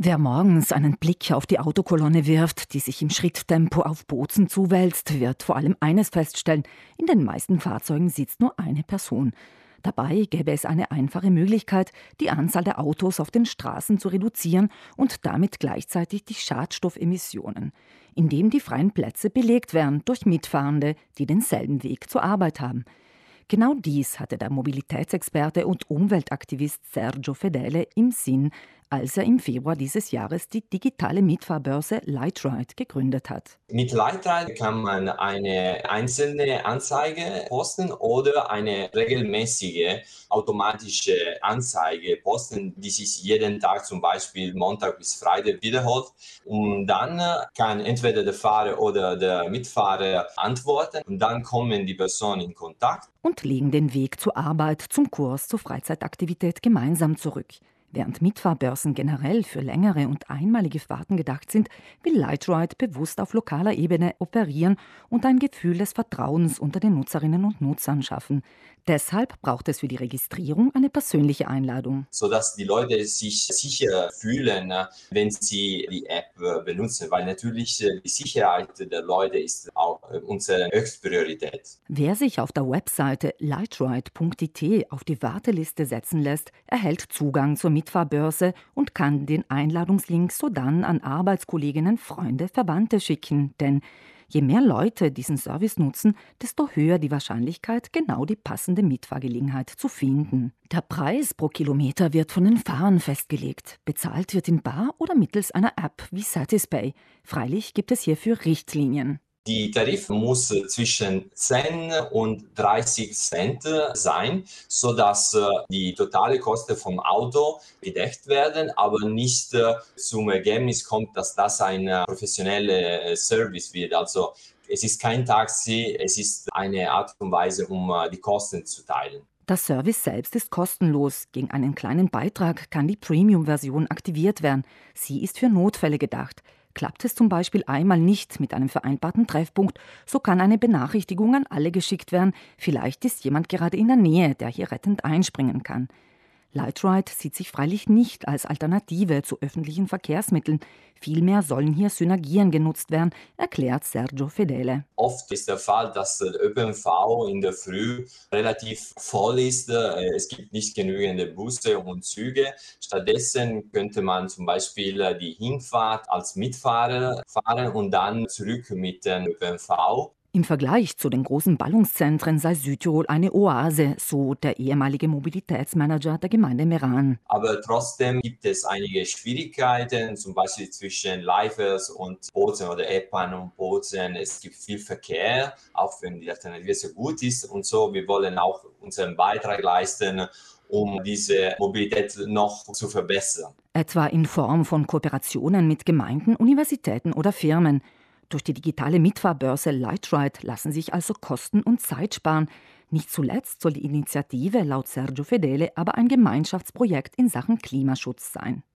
Wer morgens einen Blick auf die Autokolonne wirft, die sich im Schritttempo auf Bozen zuwälzt, wird vor allem eines feststellen: In den meisten Fahrzeugen sitzt nur eine Person. Dabei gäbe es eine einfache Möglichkeit, die Anzahl der Autos auf den Straßen zu reduzieren und damit gleichzeitig die Schadstoffemissionen, indem die freien Plätze belegt wären durch Mitfahrende, die denselben Weg zur Arbeit haben. Genau dies hatte der Mobilitätsexperte und Umweltaktivist Sergio Fedele im Sinn, als er im Februar dieses Jahres die digitale Mietfahrbörse Lightride gegründet hat. Mit Lightride kann man eine einzelne Anzeige posten oder eine regelmäßige automatische Anzeige posten, die sich jeden Tag zum Beispiel Montag bis Freitag wiederholt. Und dann kann entweder der Fahrer oder der Mitfahrer antworten und dann kommen die Personen in Kontakt. Und legen den Weg zur Arbeit, zum Kurs, zur Freizeitaktivität gemeinsam zurück. Während Mitfahrbörsen generell für längere und einmalige Fahrten gedacht sind, will Lightride bewusst auf lokaler Ebene operieren und ein Gefühl des Vertrauens unter den Nutzerinnen und Nutzern schaffen. Deshalb braucht es für die Registrierung eine persönliche Einladung. Sodass die Leute sich sicher fühlen, wenn sie die App benutzen, weil natürlich äh, die Sicherheit der Leute ist auch äh, unsere Höchstpriorität. Wer sich auf der Webseite lightride.it auf die Warteliste setzen lässt, erhält Zugang zur Mitfahrbörse und kann den Einladungslink sodann an Arbeitskolleginnen, Freunde, Verwandte schicken. Denn je mehr Leute diesen Service nutzen, desto höher die Wahrscheinlichkeit, genau die passende Mitfahrgelegenheit zu finden. Der Preis pro Kilometer wird von den Fahrern festgelegt. Bezahlt wird in Bar oder mittels einer App wie Satispay. Freilich gibt es hierfür Richtlinien. Die Tarif muss zwischen 10 und 30 Cent sein, sodass äh, die totale Kosten vom Auto gedeckt werden, aber nicht äh, zum Ergebnis kommt, dass das ein äh, professioneller Service wird. Also es ist kein Taxi, es ist eine Art und Weise, um die Kosten zu teilen. Das Service selbst ist kostenlos. Gegen einen kleinen Beitrag kann die Premium-Version aktiviert werden. Sie ist für Notfälle gedacht. Klappt es zum Beispiel einmal nicht mit einem vereinbarten Treffpunkt, so kann eine Benachrichtigung an alle geschickt werden. Vielleicht ist jemand gerade in der Nähe, der hier rettend einspringen kann. Lightride sieht sich freilich nicht als Alternative zu öffentlichen Verkehrsmitteln. Vielmehr sollen hier Synergien genutzt werden, erklärt Sergio Fedele. Oft ist der Fall, dass der ÖPNV in der Früh relativ voll ist. Äh, es gibt nicht genügend Busse und Züge. Stattdessen könnte man zum Beispiel die Hinfahrt als Mitfahrer fahren und dann zurück mit dem ÖPNV. Im Vergleich zu den großen Ballungszentren sei Südtirol eine Oase, so der ehemalige Mobilitätsmanager der Gemeinde Meran. Aber trotzdem gibt es einige Schwierigkeiten, zum Beispiel zwischen Leifers und Bozen oder Epan und Bozen. Es gibt viel Verkehr, auch wenn die Alternative so gut ist und so. Wir wollen auch unseren Beitrag leisten, um diese Mobilität noch zu verbessern. Etwa in Form von Kooperationen mit Gemeinden, Universitäten oder Firmen. Durch die digitale Mitfahrbörse Lightride lassen sich also Kosten und Zeit sparen. Nicht zuletzt soll die Initiative laut Sergio Fedele aber ein Gemeinschaftsprojekt in Sachen Klimaschutz sein.